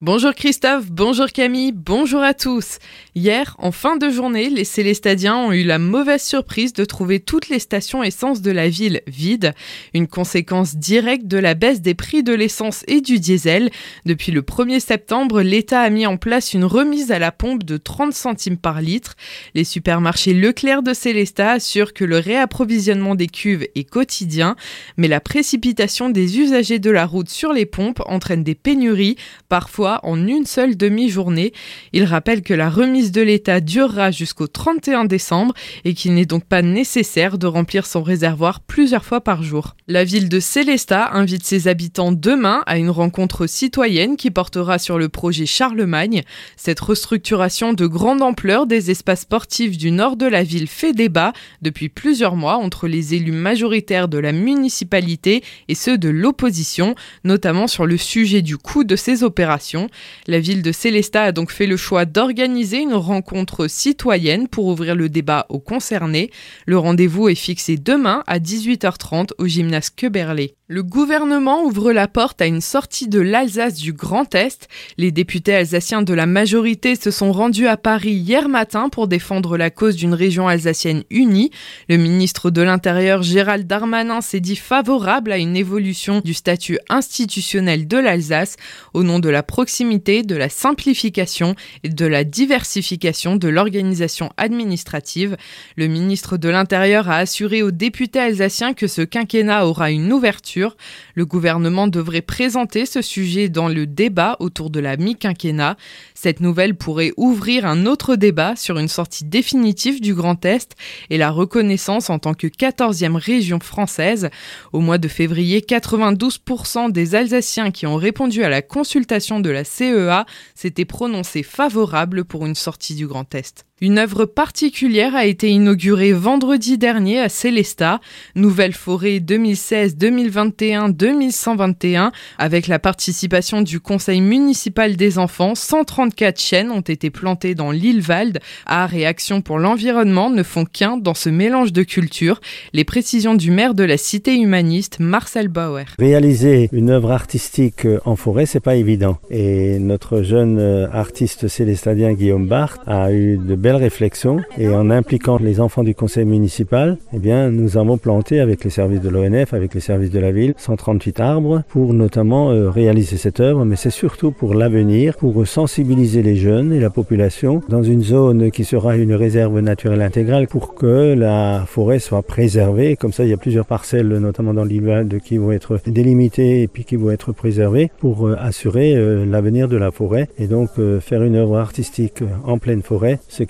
Bonjour Christophe, bonjour Camille, bonjour à tous. Hier, en fin de journée, les Célestadiens ont eu la mauvaise surprise de trouver toutes les stations essence de la ville vides, une conséquence directe de la baisse des prix de l'essence et du diesel. Depuis le 1er septembre, l'État a mis en place une remise à la pompe de 30 centimes par litre. Les supermarchés Leclerc de Célestat assurent que le réapprovisionnement des cuves est quotidien, mais la précipitation des usagers de la route sur les pompes entraîne des pénuries, parfois en une seule demi-journée. Il rappelle que la remise de l'État durera jusqu'au 31 décembre et qu'il n'est donc pas nécessaire de remplir son réservoir plusieurs fois par jour. La ville de Célestat invite ses habitants demain à une rencontre citoyenne qui portera sur le projet Charlemagne. Cette restructuration de grande ampleur des espaces sportifs du nord de la ville fait débat depuis plusieurs mois entre les élus majoritaires de la municipalité et ceux de l'opposition, notamment sur le sujet du coût de ces opérations. La ville de Célestat a donc fait le choix d'organiser une rencontre citoyenne pour ouvrir le débat aux concernés. Le rendez-vous est fixé demain à 18h30 au gymnase Queberlé. Le gouvernement ouvre la porte à une sortie de l'Alsace du Grand Est. Les députés alsaciens de la majorité se sont rendus à Paris hier matin pour défendre la cause d'une région alsacienne unie. Le ministre de l'Intérieur Gérald Darmanin s'est dit favorable à une évolution du statut institutionnel de l'Alsace au nom de la proximité, de la simplification et de la diversification de l'organisation administrative. Le ministre de l'Intérieur a assuré aux députés alsaciens que ce quinquennat aura une ouverture le gouvernement devrait présenter ce sujet dans le débat autour de la mi-quinquennat. Cette nouvelle pourrait ouvrir un autre débat sur une sortie définitive du Grand Est et la reconnaissance en tant que 14e région française. Au mois de février, 92% des Alsaciens qui ont répondu à la consultation de la CEA s'étaient prononcés favorables pour une sortie du Grand Est. Une œuvre particulière a été inaugurée vendredi dernier à Célestat, Nouvelle Forêt 2016-2021-2121, avec la participation du Conseil municipal des enfants. 134 chênes ont été plantés dans l'île Valde. Art et action pour l'environnement ne font qu'un dans ce mélange de cultures. Les précisions du maire de la cité humaniste, Marcel Bauer. Réaliser une œuvre artistique en forêt, c'est pas évident. Et notre jeune artiste célestadien Guillaume Barthes a eu de belles réflexion et en impliquant les enfants du conseil municipal, eh bien, nous avons planté avec les services de l'ONF, avec les services de la ville, 138 arbres pour notamment euh, réaliser cette œuvre, mais c'est surtout pour l'avenir, pour sensibiliser les jeunes et la population dans une zone qui sera une réserve naturelle intégrale pour que la forêt soit préservée. Comme ça, il y a plusieurs parcelles, notamment dans l'île qui vont être délimitées et puis qui vont être préservées pour euh, assurer euh, l'avenir de la forêt et donc faire une œuvre artistique en pleine forêt, c'est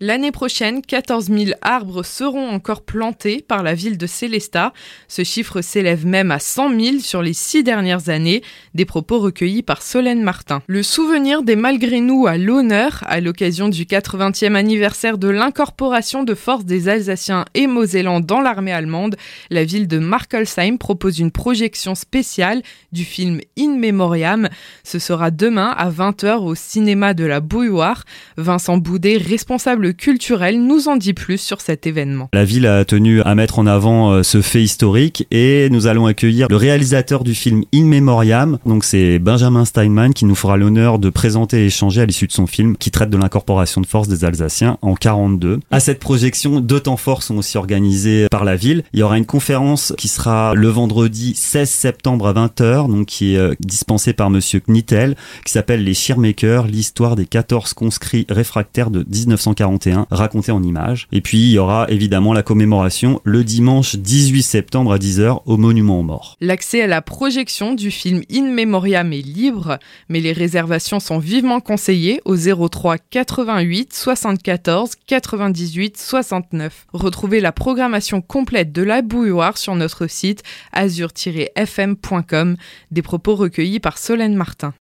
L'année prochaine, 14 000 arbres seront encore plantés par la ville de Célestat. Ce chiffre s'élève même à 100 000 sur les six dernières années, des propos recueillis par Solène Martin. Le souvenir des malgré nous à l'honneur à l'occasion du 80e anniversaire de l'incorporation de forces des Alsaciens et Mosellans dans l'armée allemande, la ville de Markelsheim propose une projection spéciale du film In Memoriam. Ce sera demain à 20h au cinéma de la Bouilloire. Vincent Boudet responsable culturel, nous en dit plus sur cet événement. La ville a tenu à mettre en avant euh, ce fait historique et nous allons accueillir le réalisateur du film In Memoriam. Donc c'est Benjamin Steinman qui nous fera l'honneur de présenter et échanger à l'issue de son film qui traite de l'incorporation de force des Alsaciens en 42. À cette projection, deux temps forts sont aussi organisés par la ville. Il y aura une conférence qui sera le vendredi 16 septembre à 20h, donc qui est euh, dispensée par monsieur Knittel, qui s'appelle Les Shearmakers, l'histoire des 14 conscrits réfractaires de 1941 raconté en images. Et puis il y aura évidemment la commémoration le dimanche 18 septembre à 10h au Monument aux Morts. L'accès à la projection du film In Memoriam est libre, mais les réservations sont vivement conseillées au 03 88 74 98 69. Retrouvez la programmation complète de la bouilloire sur notre site azur-fm.com, des propos recueillis par Solène Martin.